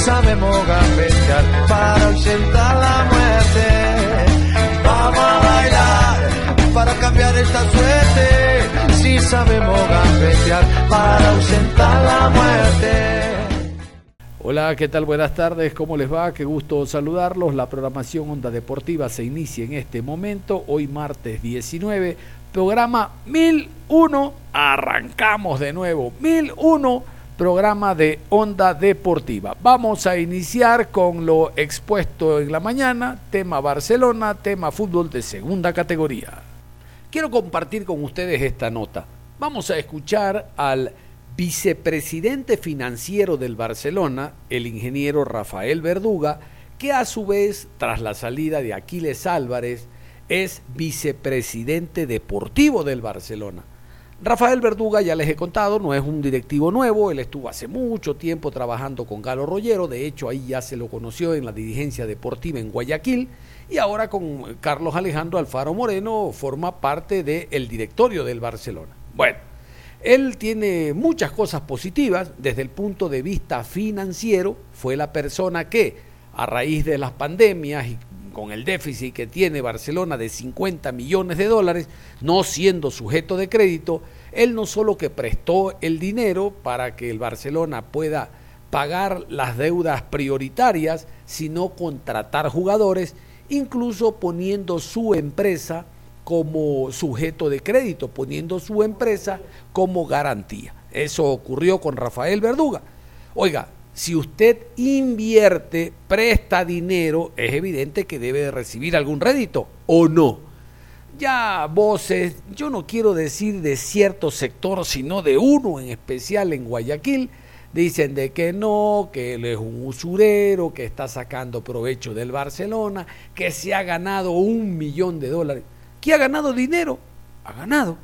Sabemos gambetear para ausentar la muerte. Vamos a bailar para cambiar esta suerte. Si sabemos gambetear para ausentar la muerte. Hola, ¿qué tal? Buenas tardes, ¿cómo les va? Qué gusto saludarlos. La programación Onda Deportiva se inicia en este momento, hoy martes 19, programa 1001. Arrancamos de nuevo, 1001 programa de Onda Deportiva. Vamos a iniciar con lo expuesto en la mañana, tema Barcelona, tema fútbol de segunda categoría. Quiero compartir con ustedes esta nota. Vamos a escuchar al vicepresidente financiero del Barcelona, el ingeniero Rafael Verduga, que a su vez, tras la salida de Aquiles Álvarez, es vicepresidente deportivo del Barcelona. Rafael Verduga, ya les he contado, no es un directivo nuevo, él estuvo hace mucho tiempo trabajando con Galo Rollero, de hecho ahí ya se lo conoció en la dirigencia deportiva en Guayaquil y ahora con Carlos Alejandro Alfaro Moreno forma parte del directorio del Barcelona. Bueno, él tiene muchas cosas positivas desde el punto de vista financiero, fue la persona que a raíz de las pandemias y con el déficit que tiene Barcelona de 50 millones de dólares, no siendo sujeto de crédito, él no solo que prestó el dinero para que el Barcelona pueda pagar las deudas prioritarias, sino contratar jugadores, incluso poniendo su empresa como sujeto de crédito, poniendo su empresa como garantía. Eso ocurrió con Rafael Verduga. Oiga, si usted invierte, presta dinero, es evidente que debe recibir algún rédito o no. Ya voces, yo no quiero decir de cierto sector, sino de uno en especial en Guayaquil, dicen de que no, que él es un usurero, que está sacando provecho del Barcelona, que se ha ganado un millón de dólares. ¿Qué ha ganado dinero? Ha ganado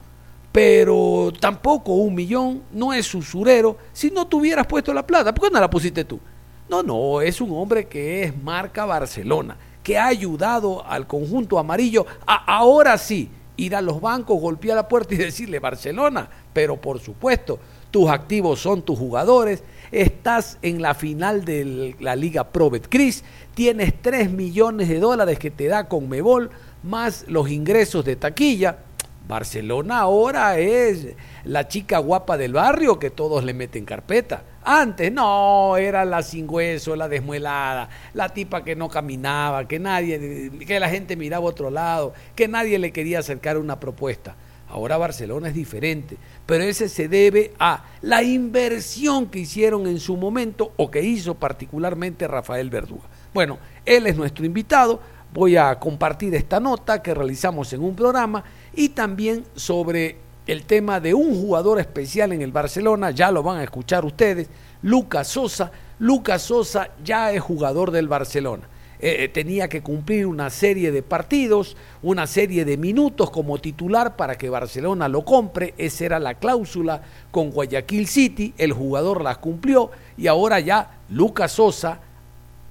pero tampoco un millón, no es usurero, si no tuvieras puesto la plata, ¿por qué no la pusiste tú? No, no, es un hombre que es marca Barcelona, que ha ayudado al conjunto amarillo a ahora sí ir a los bancos, golpear la puerta y decirle Barcelona, pero por supuesto, tus activos son tus jugadores, estás en la final de la Liga Pro Betcris, tienes 3 millones de dólares que te da con Mebol, más los ingresos de taquilla, Barcelona ahora es la chica guapa del barrio que todos le meten carpeta. Antes no, era la sin hueso, la desmuelada, la tipa que no caminaba, que nadie, que la gente miraba a otro lado, que nadie le quería acercar una propuesta. Ahora Barcelona es diferente, pero ese se debe a la inversión que hicieron en su momento o que hizo particularmente Rafael Verduga. Bueno, él es nuestro invitado, voy a compartir esta nota que realizamos en un programa y también sobre el tema de un jugador especial en el Barcelona, ya lo van a escuchar ustedes, Lucas Sosa. Lucas Sosa ya es jugador del Barcelona. Eh, eh, tenía que cumplir una serie de partidos, una serie de minutos como titular para que Barcelona lo compre. Esa era la cláusula con Guayaquil City. El jugador la cumplió y ahora ya Lucas Sosa,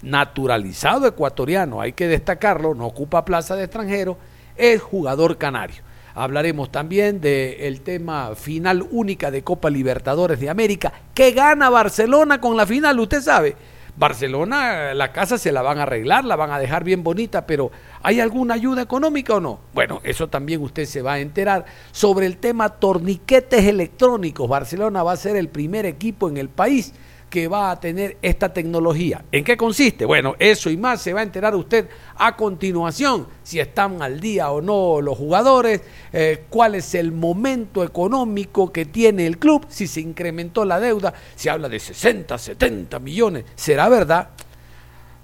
naturalizado ecuatoriano, hay que destacarlo, no ocupa plaza de extranjero, es jugador canario. Hablaremos también del tema final única de Copa Libertadores de América. que gana Barcelona con la final? Usted sabe. Barcelona, la casa se la van a arreglar, la van a dejar bien bonita, pero ¿hay alguna ayuda económica o no? Bueno, eso también usted se va a enterar. Sobre el tema torniquetes electrónicos, Barcelona va a ser el primer equipo en el país que va a tener esta tecnología. ¿En qué consiste? Bueno, eso y más se va a enterar usted a continuación, si están al día o no los jugadores, eh, cuál es el momento económico que tiene el club, si se incrementó la deuda, se habla de 60, 70 millones, ¿será verdad?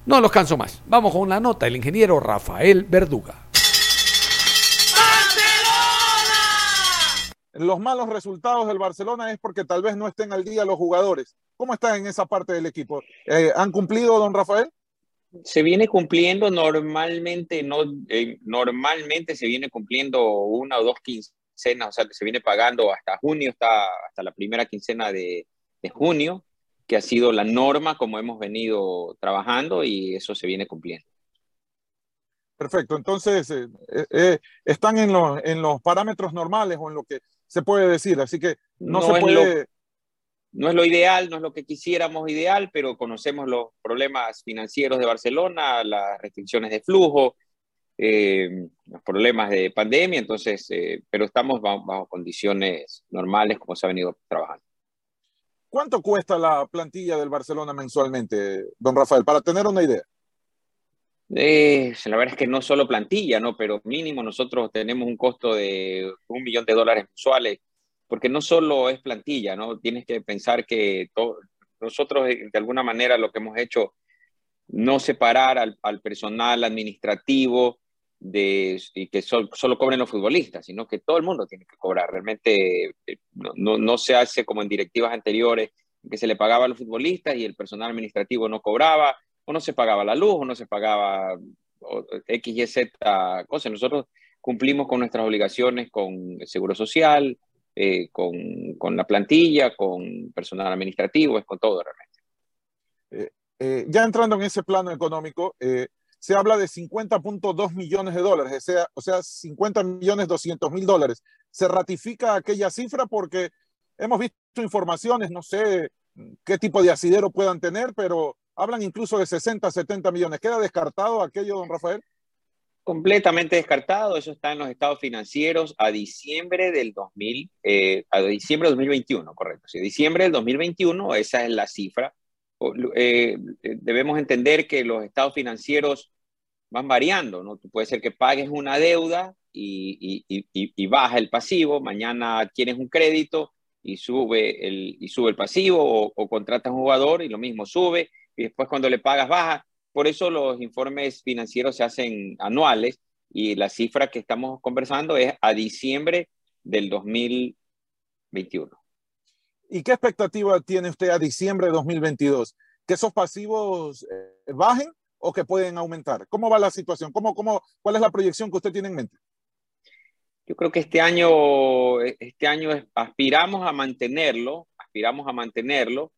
No los canso más. Vamos con la nota del ingeniero Rafael Verduga. Los malos resultados del Barcelona es porque tal vez no estén al día los jugadores. ¿Cómo están en esa parte del equipo? Eh, ¿Han cumplido, don Rafael? Se viene cumpliendo normalmente, no, eh, normalmente se viene cumpliendo una o dos quincenas, o sea, que se viene pagando hasta junio, hasta, hasta la primera quincena de, de junio, que ha sido la norma como hemos venido trabajando y eso se viene cumpliendo. Perfecto, entonces eh, eh, están en los, en los parámetros normales o en lo que se puede decir, así que no, No se puede... No es lo ideal, no es lo que quisiéramos ideal, pero conocemos los problemas financieros de Barcelona, las restricciones de flujo, eh, los problemas de pandemia, entonces, eh, pero estamos bajo, bajo condiciones normales como se ha venido trabajando. ¿Cuánto cuesta la plantilla del Barcelona mensualmente, don Rafael? Para tener una idea. Eh, la verdad es que no solo plantilla, ¿no? Pero mínimo nosotros tenemos un costo de un millón de dólares mensuales, porque no solo es plantilla, ¿no? Tienes que pensar que nosotros eh, de alguna manera lo que hemos hecho, no separar al, al personal administrativo de, y que sol- solo cobren los futbolistas, sino que todo el mundo tiene que cobrar. Realmente eh, no, no, no se hace como en directivas anteriores, que se le pagaba a los futbolistas y el personal administrativo no cobraba o no se pagaba la luz, o no se pagaba X, Y, Z cosas. Nosotros cumplimos con nuestras obligaciones con el Seguro Social, eh, con, con, la plantilla, con personal administrativo, es con todo realmente. Eh, ya entrando en ese plano económico, eh, se habla de 50.2 millones de dólares, o sea, o sea 50 millones 200 mil dólares. ¿Se ratifica aquella cifra? Porque hemos visto informaciones, no sé qué tipo de asidero puedan tener, pero hablan incluso de 60, 70 millones. ¿Queda descartado aquello, don Rafael? Completamente descartado, eso está en los estados financieros a diciembre del 2000, eh, a diciembre del 2021, correcto. Sí, diciembre del 2021, esa es la cifra. Eh, debemos entender que los estados financieros van variando, ¿no? Puede ser que pagues una deuda y baja el pasivo, mañana tienes un crédito y sube el, y sube el pasivo, o, o contratas un jugador y lo mismo sube, y después cuando le pagas baja. Por eso los informes financieros se hacen anuales y la cifra que estamos conversando es a diciembre del 2021. ¿Y qué expectativa tiene usted a diciembre de 2022? ¿Que esos pasivos eh, bajen o que pueden aumentar? ¿Cómo va la situación? ¿Cómo, cómo, ¿Cuál es la proyección que usted tiene en mente? Yo creo que este año, este año aspiramos a mantenerlo, aspiramos a mantenerlo.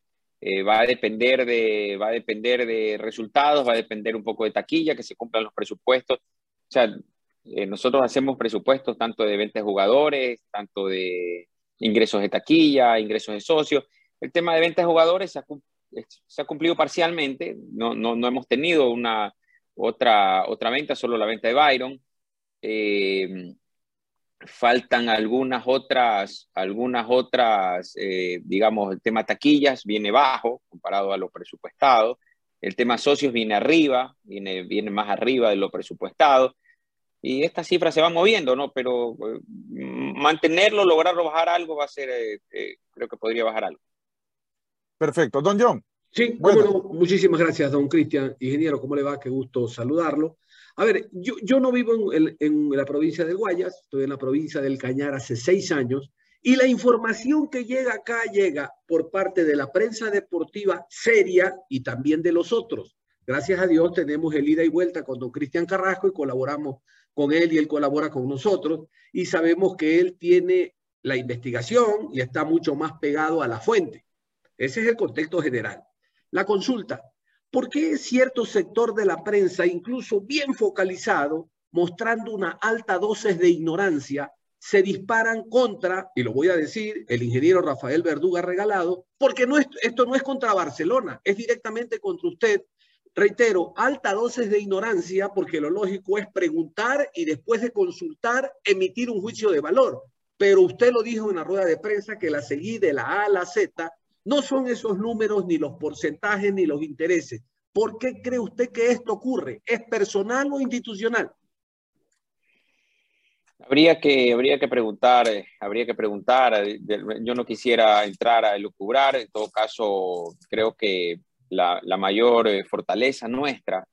Eh, va a depender de va a depender de resultados, va a depender un poco de taquilla, que se cumplan los presupuestos. O sea, eh, nosotros hacemos presupuestos tanto de ventas de jugadores, tanto de ingresos de taquilla, ingresos de socios. El tema de ventas de jugadores se ha, se ha cumplido parcialmente, no, no, no, hemos tenido una otra, otra venta, solo la venta de Byron. Eh, faltan algunas otras, algunas otras, eh, digamos, el tema taquillas viene bajo comparado a lo presupuestado, el tema socios viene arriba, viene, viene más arriba de lo presupuestado, y estas cifras se van moviendo, ¿no? Pero eh, mantenerlo, lograrlo bajar algo va a ser, eh, eh, creo que podría bajar algo. Perfecto. Don John. Sí, bueno. no, muchísimas gracias, don Cristian. Ingeniero, ¿cómo le va? Qué gusto saludarlo. A ver, yo, yo no vivo en, en, la provincia de Guayas, estoy en la provincia del Cañar hace seis años, y la información que llega acá llega por parte de la prensa deportiva seria y también de los otros. Gracias a Dios tenemos el ida y vuelta con don Cristian Carrasco y colaboramos con él y él colabora con nosotros y sabemos que él tiene la investigación y está mucho más pegado a la fuente. Ese es el contexto general. La consulta, ¿Por qué cierto sector de la prensa, incluso bien focalizado, mostrando una alta dosis de ignorancia, se disparan contra, y lo voy a decir, el ingeniero Rafael Verduga regalado, porque no es, esto no es contra Barcelona, es directamente contra usted. Reitero, alta dosis de ignorancia, porque lo lógico es preguntar y después de consultar, emitir un juicio de valor. Pero usted lo dijo en la rueda de prensa que la seguí de la A a la Z, no son esos números, ni los porcentajes, ni los intereses. ¿Por qué cree usted que esto ocurre? ¿Es personal o institucional? Habría que, habría que preguntar, eh, habría que preguntar. Yo no quisiera entrar a elucubrar. En todo caso, creo que la, la mayor eh, fortaleza nuestra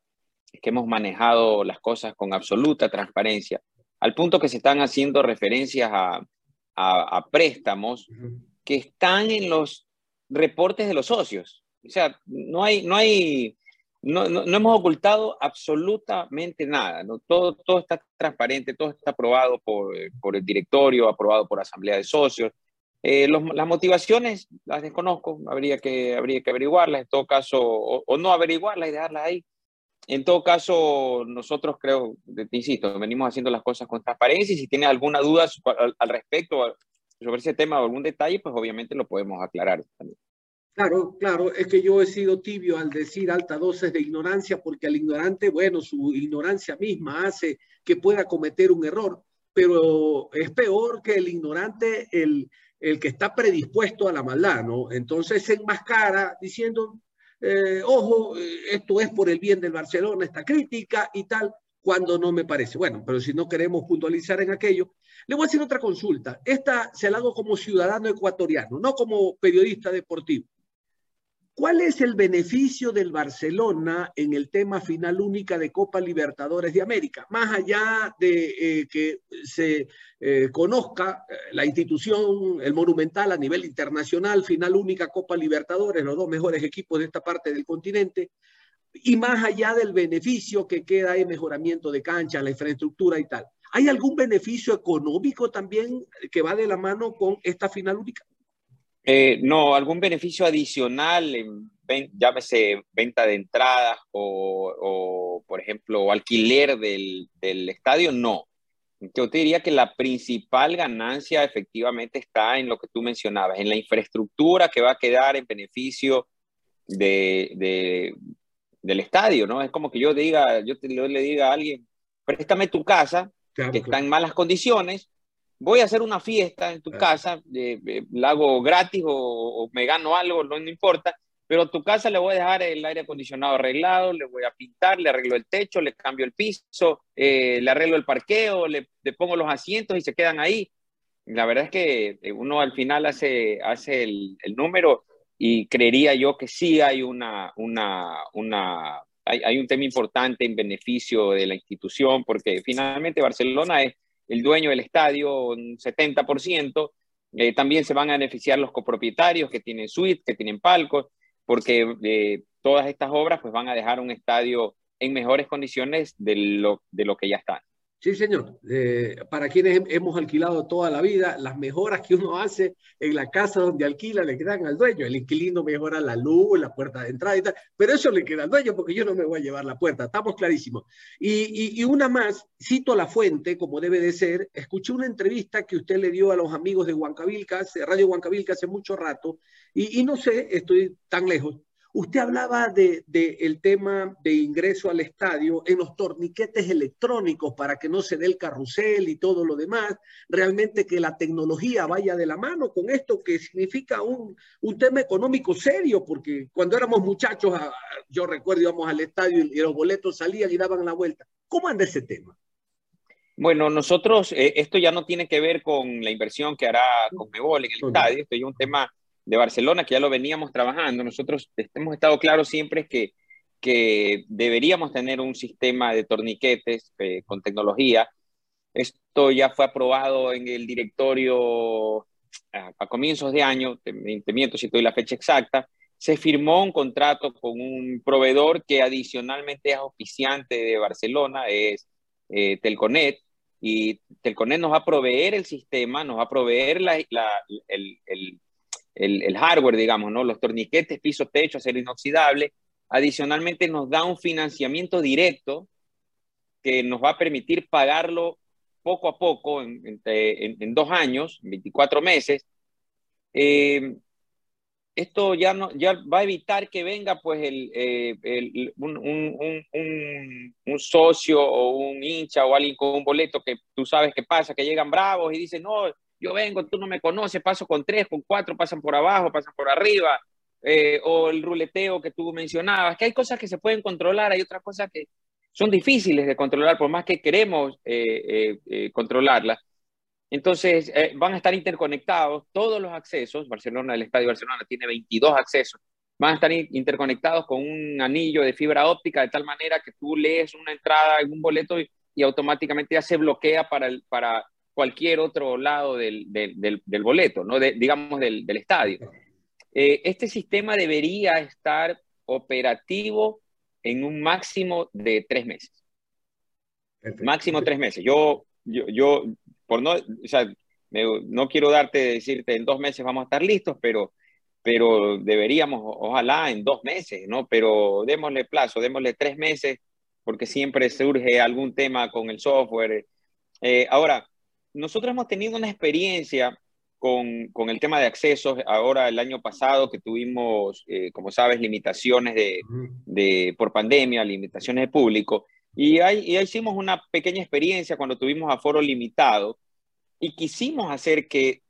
es que hemos manejado las cosas con absoluta transparencia, al punto que se están haciendo referencias a, a, préstamos que están en los reportes de los socios. O sea, no hay, no hay, no, no, hemos ocultado absolutamente nada. ¿no? Todo, todo está transparente, todo está aprobado por, por el directorio, aprobado por asamblea de socios. Eh, las motivaciones las desconozco, habría que, habría que averiguarlas, en todo caso, o, no averiguarlas y dejarlas ahí. En todo caso, nosotros creo, te insisto, venimos haciendo las cosas con transparencia y si tienes alguna duda al, al respecto sobre ese tema o algún detalle, pues obviamente lo podemos aclarar. Claro, claro, es que yo he sido tibio al decir alta dosis de ignorancia porque al ignorante, bueno, su ignorancia misma hace que pueda cometer un error, pero es peor que el ignorante, el, el que está predispuesto a la maldad, ¿no? Entonces se enmascara diciendo, eh, ojo, esto es por el bien del Barcelona, esta crítica y tal, cuando no me parece. Bueno, pero si no queremos puntualizar en aquello, le voy a hacer otra consulta. Esta se la hago como ciudadano ecuatoriano, no como periodista deportivo. ¿Cuál es el beneficio del Barcelona en el tema final única de Copa Libertadores de América? Más allá de eh, que se eh, conozca eh, la institución, el monumental a nivel internacional, final única Copa Libertadores, los dos mejores equipos de esta parte del continente, y más allá del beneficio que queda en mejoramiento de cancha, la infraestructura y tal. ¿Hay algún beneficio económico también que va de la mano con esta final única? Eh, no, algún beneficio adicional, llámese venta de entradas o, por ejemplo, alquiler del, estadio, no. Yo te diría que la principal ganancia efectivamente está en lo que tú mencionabas, en la infraestructura que va a quedar en beneficio de, del estadio, ¿no? Es como que yo diga, yo, le diga a alguien, préstame tu casa, que está en malas condiciones, voy a hacer una fiesta en tu casa, eh, la hago gratis o, me gano algo, no, importa, pero a tu casa le voy a dejar el aire acondicionado arreglado, le voy a pintar, le arreglo el techo, le cambio el piso, eh, le arreglo el parqueo, le, pongo los asientos y se quedan ahí. La verdad es que eh, uno al final hace, hace el, número y creería yo que sí hay una, una, una hay, hay un tema importante en beneficio de la institución, porque finalmente Barcelona es el dueño del estadio un 70%. Eh, también se van a beneficiar los copropietarios que tienen suites, que tienen palcos, porque eh, todas estas obras pues, van a dejar un estadio en mejores condiciones de lo, de lo que ya está. Sí, señor. Eh, para quienes hemos alquilado toda la vida, las mejoras que uno hace en la casa donde alquila le quedan al dueño. El inquilino mejora la luz, la puerta de entrada y tal, pero eso le queda al dueño porque yo no me voy a llevar la puerta. Estamos clarísimos. Y, una más, cito la fuente como debe de ser. Escuché una entrevista que usted le dio a los amigos de Huancavilcas, Radio Huancavilcas hace mucho rato, y no sé, estoy tan lejos, Usted hablaba del de, el tema de ingreso al estadio en los torniquetes electrónicos para que no se dé el carrusel y todo lo demás. Realmente que la tecnología vaya de la mano con esto que significa un, un tema económico serio, porque cuando éramos muchachos, yo recuerdo íbamos al estadio y los boletos salían y daban la vuelta. ¿Cómo anda ese tema? Bueno, nosotros, eh, esto ya no tiene que ver con la inversión que hará Conmebol en el estadio, esto es un tema de Barcelona, que ya lo veníamos trabajando. Nosotros hemos estado claros siempre que, que deberíamos tener un sistema de torniquetes eh, con tecnología. Esto ya fue aprobado en el directorio a, comienzos de año, te, miento si doy la fecha exacta. Se firmó un contrato con un proveedor que adicionalmente es auspiciante de Barcelona, es eh, Telconet, y Telconet nos va a proveer el sistema, nos va a proveer la, el, el el, hardware, digamos, ¿no? Los torniquetes, piso, techo, acero inoxidable. Adicionalmente nos da un financiamiento directo que nos va a permitir pagarlo poco a poco, en, en, dos años, 24 meses. Eh, esto ya, no, ya va a evitar que venga pues el, eh, un, un, un, un, socio o un hincha o alguien con un boleto que tú sabes que pasa, que llegan bravos y dicen, no, yo vengo, tú no me conoces, paso con tres, con cuatro, pasan por abajo, pasan por arriba, eh, o el ruleteo que tú mencionabas, que hay cosas que se pueden controlar, hay otras cosas que son difíciles de controlar, por más que queremos eh, eh, controlarlas. Entonces, van a estar interconectados todos los accesos. Barcelona, el Estadio Barcelona tiene 22 accesos van a estar interconectados con un anillo de fibra óptica de tal manera que tú lees una entrada en un boleto y, automáticamente ya se bloquea para, el, para cualquier otro lado del, del, del boleto, ¿no? digamos del, estadio. Eh, este sistema debería estar operativo en un máximo de tres meses. Máximo tres meses. Yo, yo, yo por no, o sea, no quiero darte, decirte en dos meses vamos a estar listos, pero, pero deberíamos, ojalá en dos meses, ¿no? Pero démosle plazo, démosle tres meses, porque siempre surge algún tema con el software. Eh, ahora, nosotros hemos tenido una experiencia con, con, el tema de accesos, ahora el año pasado que tuvimos, eh, como sabes, limitaciones de, de, por pandemia, limitaciones de público, y ahí, hicimos una pequeña experiencia cuando tuvimos aforo limitado y quisimos hacer que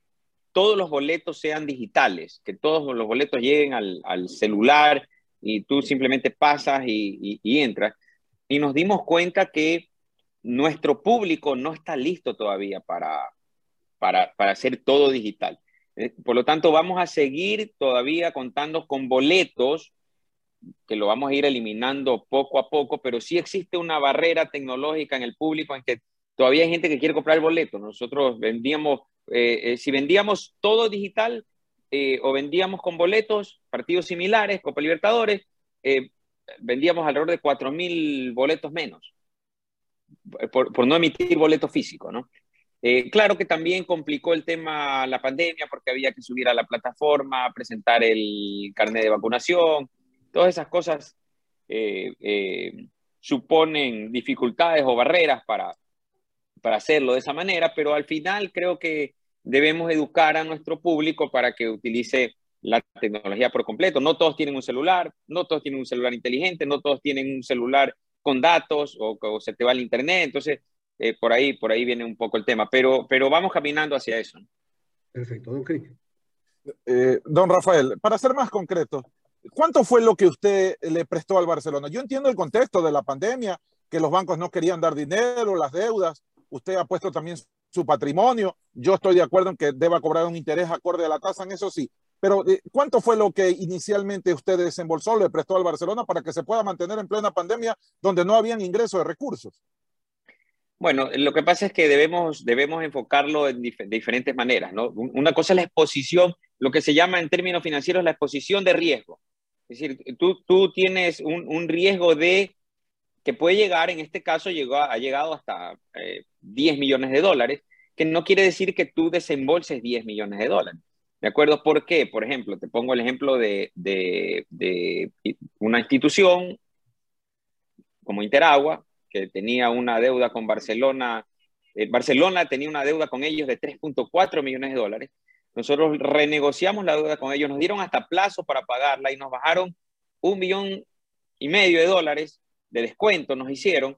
todos los boletos sean digitales, que todos los boletos lleguen al, al celular y tú simplemente pasas y, y, entras. Y nos dimos cuenta que nuestro público no está listo todavía para, para, para hacer todo digital. Eh, por lo tanto, vamos a seguir todavía contando con boletos que lo vamos a ir eliminando poco a poco, pero sí existe una barrera tecnológica en el público en que todavía hay gente que quiere comprar el boleto. Nosotros vendíamos, eh, eh, si vendíamos todo digital o vendíamos con boletos, partidos similares, Copa Libertadores, vendíamos alrededor de 4.000 boletos menos, por, por, no emitir boleto físico, ¿no? claro que también complicó el tema la pandemia porque había que subir a la plataforma, presentar el carnet de vacunación, Todas esas cosas eh, eh, suponen dificultades o barreras para, para hacerlo de esa manera, pero al final creo que debemos educar a nuestro público para que utilice la tecnología por completo. No todos tienen un celular, no todos tienen un celular inteligente, no todos tienen un celular con datos o, se te va el internet, entonces eh, por ahí por ahí viene un poco el tema, pero, pero vamos caminando hacia eso. Perfecto, don Cristian. don Rafael, para ser más concreto, ¿Cuánto fue lo que usted le prestó al Barcelona? Yo entiendo el contexto de la pandemia, que los bancos no querían dar dinero, las deudas. Usted ha puesto también su patrimonio. Yo estoy de acuerdo en que deba cobrar un interés acorde a la tasa, en eso sí. Pero eh, ¿cuánto fue lo que inicialmente usted desembolsó, le prestó al Barcelona para que se pueda mantener en plena pandemia donde no habían ingresos de recursos? Bueno, lo que pasa es que debemos, debemos enfocarlo de diferentes maneras. Una cosa es la exposición, lo que se llama en términos financieros la exposición de riesgo. Es decir, tú, tú tienes un, un, riesgo de que puede llegar, en este caso llegó, ha llegado hasta 10 eh, millones de dólares, que no quiere decir que tú desembolses 10 millones de dólares. ¿De acuerdo? ¿Por qué? Por ejemplo, te pongo el ejemplo de, una institución como Interagua, que tenía una deuda con Barcelona. Eh, Barcelona tenía una deuda con ellos de 3.4 millones de dólares. Nosotros renegociamos la deuda con ellos, nos dieron hasta plazo para pagarla y nos bajaron un millón y medio de dólares de descuento, nos hicieron.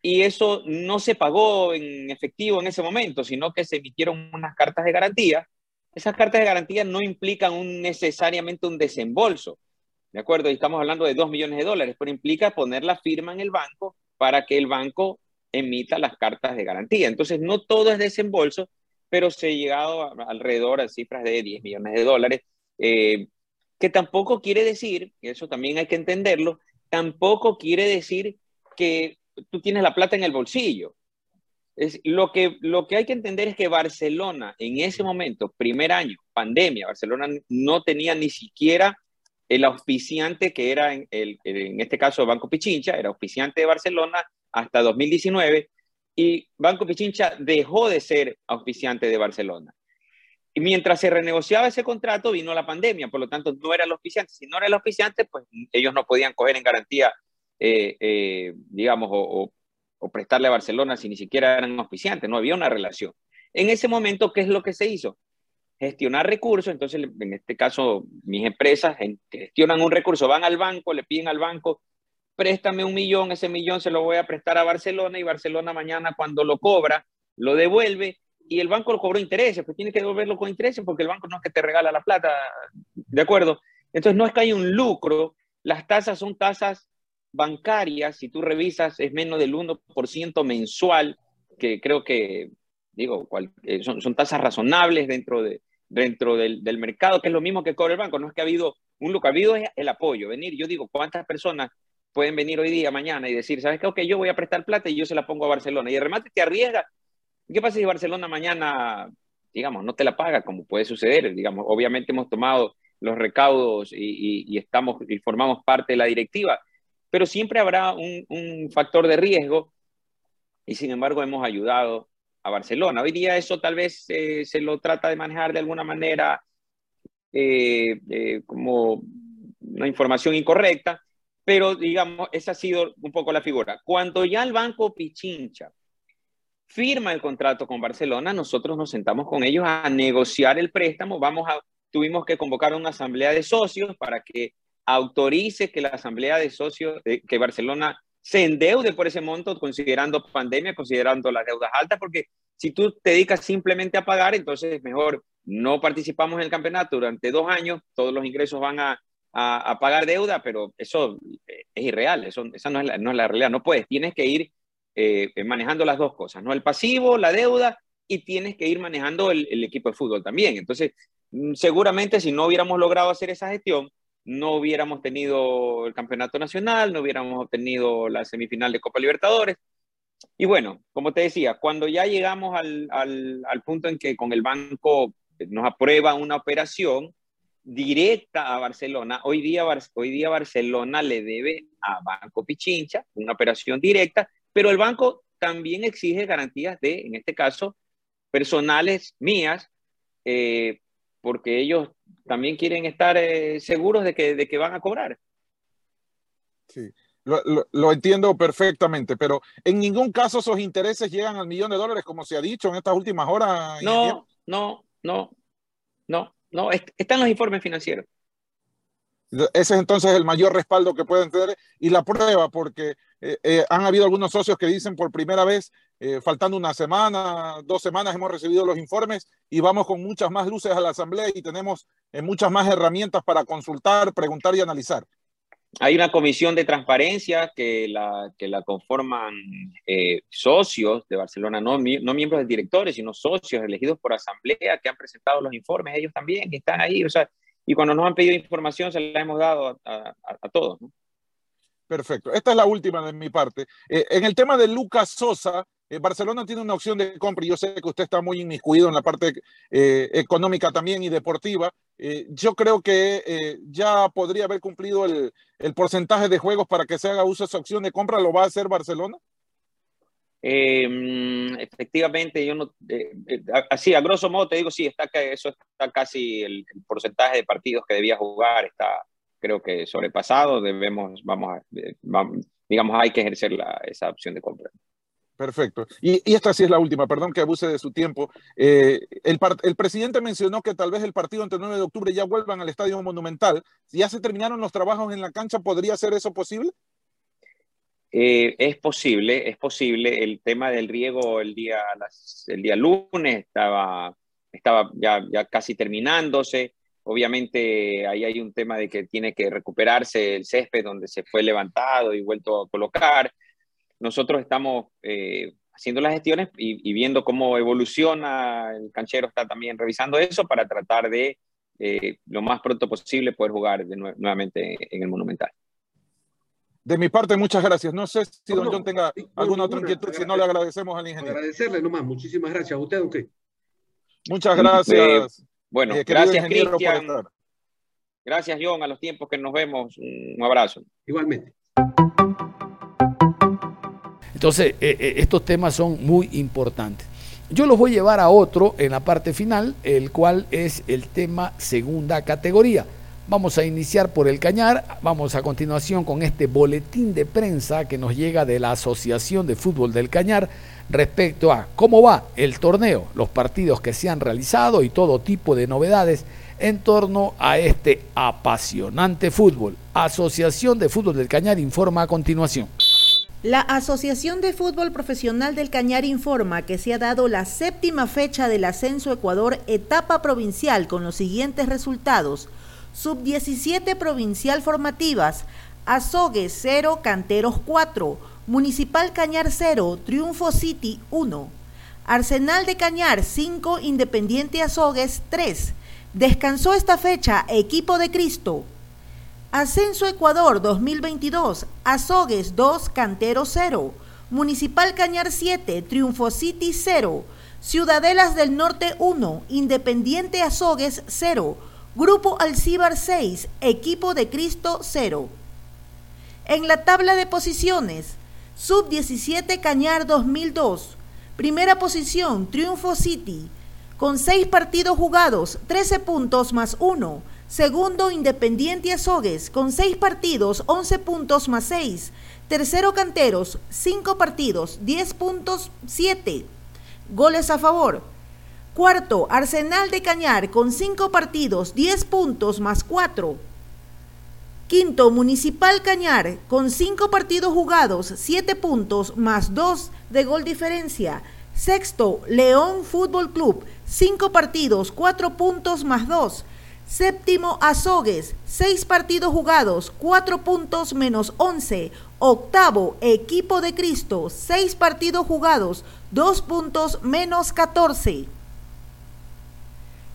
Y eso no se pagó en efectivo en ese momento, sino que se emitieron unas cartas de garantía. Esas cartas de garantía no implican un, necesariamente un desembolso, ¿de acuerdo? Y estamos hablando de dos millones de dólares, pero implica poner la firma en el banco para que el banco emita las cartas de garantía. Entonces, no todo es desembolso, pero se ha llegado alrededor a cifras de 10 millones de dólares, eh, que tampoco quiere decir, y eso también hay que entenderlo, tampoco quiere decir que tú tienes la plata en el bolsillo. Es, lo, que, lo que hay que entender es que Barcelona en ese momento, primer año, pandemia, Barcelona no tenía ni siquiera el auspiciante que era en, el, en este caso Banco Pichincha, era auspiciante de Barcelona hasta 2019 y Banco Pichincha dejó de ser auspiciante de Barcelona. Y mientras se renegociaba ese contrato, vino la pandemia, por lo tanto no era el auspiciante. Si no era el auspiciante, pues ellos no podían coger en garantía, eh, eh, digamos, o, o, prestarle a Barcelona si ni siquiera eran auspiciantes, no había una relación. En ese momento, ¿qué es lo que se hizo? Gestionar recursos, entonces en este caso mis empresas gestionan un recurso, van al banco, le piden al banco préstame un millón, ese millón se lo voy a prestar a Barcelona y Barcelona mañana cuando lo cobra, lo devuelve y el banco lo cobró intereses, pues tiene que devolverlo con intereses porque el banco no es que te regala la plata, ¿de acuerdo? Entonces no es que hay un lucro, las tasas son tasas bancarias, si tú revisas es menos del 1% mensual, que creo que, digo, eh, son, tasas razonables dentro, de, dentro del, del mercado, que es lo mismo que cobra el banco, no es que ha habido un Luca Vido es el apoyo, venir, yo digo, ¿cuántas personas pueden venir hoy día, mañana y decir, ¿sabes qué? Ok, yo voy a prestar plata y yo se la pongo a Barcelona. Y el remate te arriesga. ¿Qué pasa si Barcelona mañana, digamos, no te la paga, como puede suceder? Digamos, obviamente hemos tomado los recaudos y, estamos y formamos parte de la directiva, pero siempre habrá un, factor de riesgo y sin embargo hemos ayudado a Barcelona. Hoy día eso tal vez eh, se lo trata de manejar de alguna manera eh, eh, como una información incorrecta, pero digamos, esa ha sido un poco la figura. Cuando ya el Banco Pichincha firma el contrato con Barcelona, nosotros nos sentamos con ellos a negociar el préstamo, vamos a, tuvimos que convocar una asamblea de socios para que autorice que la asamblea de socios, eh, que Barcelona se endeude por ese monto, considerando pandemia, considerando las deudas altas, porque si tú te dedicas simplemente a pagar, entonces es mejor no participamos en el campeonato durante dos años, todos los ingresos van a, a, pagar deuda, pero eso eh, es irreal, eso, esa no es, la, no es la realidad, no puedes, tienes que ir eh, manejando las dos cosas, ¿no? El pasivo, la deuda, y tienes que ir manejando el, el equipo de fútbol también. Entonces, mm, seguramente si no hubiéramos logrado hacer esa gestión, no hubiéramos tenido el campeonato nacional, no hubiéramos obtenido la semifinal de Copa Libertadores. Y bueno, como te decía, cuando ya llegamos al, al, punto en que con el banco nos aprueba una operación, directa a Barcelona. Hoy día, hoy día Barcelona le debe a Banco Pichincha una operación directa, pero el banco también exige garantías de, en este caso, personales mías, eh, porque ellos también quieren estar eh, seguros de que, de que van a cobrar. Sí, lo, lo, entiendo perfectamente, pero en ningún caso esos intereses llegan al millón de dólares, como se ha dicho en estas últimas horas. No, no, no, no. No, están los informes financieros. Ese es entonces el mayor respaldo que pueden tener y la prueba, porque eh, eh, han habido algunos socios que dicen por primera vez, eh, faltando una semana, dos semanas, hemos recibido los informes y vamos con muchas más luces a la asamblea y tenemos muchas más herramientas para consultar, preguntar y analizar. Hay una comisión de transparencia que la, que la conforman socios de Barcelona, no, no miembros de directores, sino socios elegidos por asamblea que han presentado los informes, ellos también están ahí, o sea, y cuando nos han pedido información se la hemos dado a, todos. ¿no? Perfecto. Esta es la última de mi parte. Eh, en el tema de Lucas Sosa, eh, Barcelona tiene una opción de compra y yo sé que usted está muy inmiscuido en la parte eh, económica también y deportiva. Yo creo que ya podría haber cumplido el, el, porcentaje de juegos para que se haga uso de esa opción de compra. ¿Lo va a hacer Barcelona? Em, efectivamente, yo no, así a grosso modo te digo, sí, está, eso está casi el, el, porcentaje de partidos que debía jugar, está creo que sobrepasado, debemos, vamos, a, vamos digamos, hay que ejercer la, esa opción de compra. Perfecto. Y, y, esta sí es la última, perdón que abuse de su tiempo. Eh, el, el, presidente mencionó que tal vez el partido entre el 9 de octubre ya vuelvan al Estadio Monumental. Si ya se terminaron los trabajos en la cancha, ¿podría ser eso posible? Eh, es posible, es posible. El tema del riego el día, el día lunes estaba, estaba ya, ya casi terminándose. Obviamente ahí hay un tema de que tiene que recuperarse el césped donde se fue levantado y vuelto a colocar nosotros estamos eh, haciendo las gestiones y, viendo cómo evoluciona. El canchero está también revisando eso para tratar de eh, lo más pronto posible poder jugar nuevamente en el Monumental. De mi parte, muchas gracias. No sé si don John tenga alguna otra inquietud, si no le agradecemos al ingeniero. Agradecerle nomás, muchísimas gracias. ¿A usted o qué? Muchas gracias. bueno, eh, gracias Cristian. Gracias John, a los tiempos que nos vemos. Un abrazo. Igualmente. Entonces, eh, eh, estos temas son muy importantes. Yo los voy a llevar a otro en la parte final, el cual es el tema segunda categoría. Vamos a iniciar por el Cañar, vamos a continuación con este boletín de prensa que nos llega de la Asociación de Fútbol del Cañar respecto a cómo va el torneo, los partidos que se han realizado y todo tipo de novedades en torno a este apasionante fútbol. Asociación de Fútbol del Cañar informa a continuación. La Asociación de Fútbol Profesional del Cañar informa que se ha dado la séptima fecha del Ascenso Ecuador etapa provincial con los siguientes resultados. Sub-17 provincial formativas, Azogue 0, Canteros 4, Municipal Cañar 0, Triunfo City 1, Arsenal de Cañar 5, Independiente Azogues 3. Descansó esta fecha Equipo de Cristo Ascenso Ecuador 2022, Azogues 2, Cantero 0, Municipal Cañar 7, Triunfo City 0, Ciudadelas del Norte 1, Independiente Azogues 0, Grupo Alcíbar 6, Equipo de Cristo 0. En la tabla de posiciones, Sub-17 Cañar 2002, primera posición Triunfo City, con 6 partidos jugados, 13 puntos más 1. Segundo Independiente Azogues, con 6 partidos, 11 puntos más 6. Tercero Canteros, 5 partidos, 10 puntos, 7 goles a favor. Cuarto, Arsenal de Cañar con 5 partidos, 10 puntos más 4. Quinto, Municipal Cañar con 5 partidos jugados, 7 puntos más 2 de gol diferencia. Sexto, León Fútbol Club, 5 partidos, 4 puntos más 2. Séptimo, Azogues, 6 partidos jugados, 4 puntos menos 11. Octavo, Equipo de Cristo, 6 partidos jugados, 2 puntos menos 14.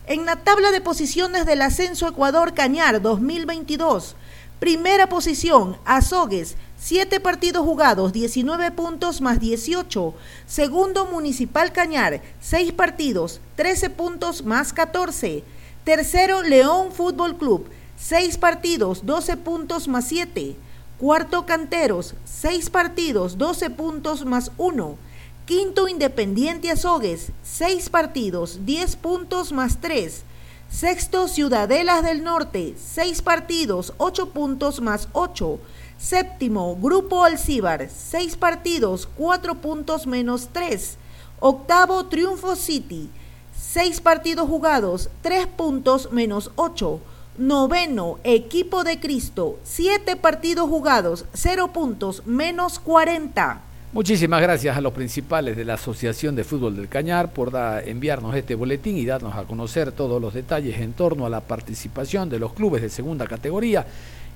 En la tabla de posiciones del ascenso Ecuador Cañar 2022, primera posición, Azogues, 7 partidos jugados, 19 puntos más 18. Segundo, Municipal Cañar, 6 partidos, 13 puntos más 14. Tercero, León Fútbol Club, 6 partidos, 12 puntos más 7. Cuarto, Canteros, 6 partidos, 12 puntos más 1. Quinto, Independiente Azogues, 6 partidos, 10 puntos más 3. Sexto, Ciudadelas del Norte, 6 partidos, 8 puntos más 8. Séptimo, Grupo Alcíbar, 6 partidos, 4 puntos menos 3. Octavo, Triunfo City, 6 partidos jugados, 3 puntos menos 8. Noveno, Equipo de Cristo, 7 partidos jugados, 0 puntos menos 40. Muchísimas gracias a los principales de la Asociación de Fútbol del Cañar por enviarnos este boletín y darnos a conocer todos los detalles en torno a la participación de los clubes de segunda categoría,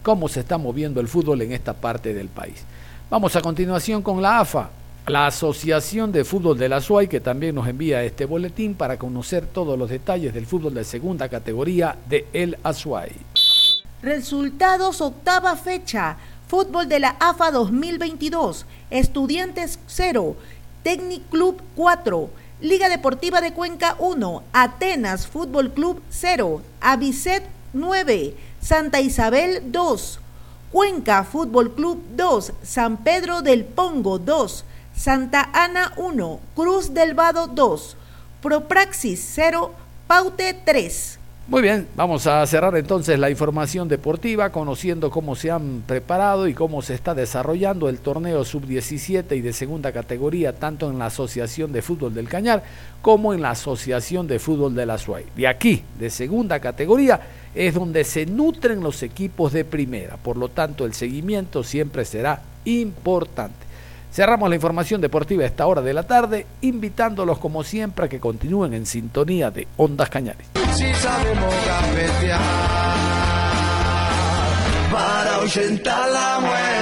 cómo se está moviendo el fútbol en esta parte del país. Vamos a continuación con la AFA, la Asociación de Fútbol de la SUAY, que también nos envía este boletín para conocer todos los detalles del fútbol de segunda categoría de El Azuay. Resultados octava fecha. Fútbol de la AFA 2022. Estudiantes 0. Técnic Club 4. Liga Deportiva de Cuenca 1. Atenas Fútbol Club 0. Avicet 9. Santa Isabel 2. Cuenca Fútbol Club 2. San Pedro del Pongo 2. Santa Ana 1. Cruz del Vado 2. Propraxis 0. Paute 3. Muy bien, vamos a cerrar entonces la información deportiva conociendo cómo se han preparado y cómo se está desarrollando el torneo sub-17 y de segunda categoría tanto en la Asociación de Fútbol del Cañar como en la Asociación de Fútbol de la SUAY. De aquí, de segunda categoría, es donde se nutren los equipos de primera, por lo tanto el seguimiento siempre será importante. Cerramos la información deportiva a esta hora de la tarde, invitándolos como siempre a que continúen en sintonía de Ondas Cañares. Si sabemos para la muerte.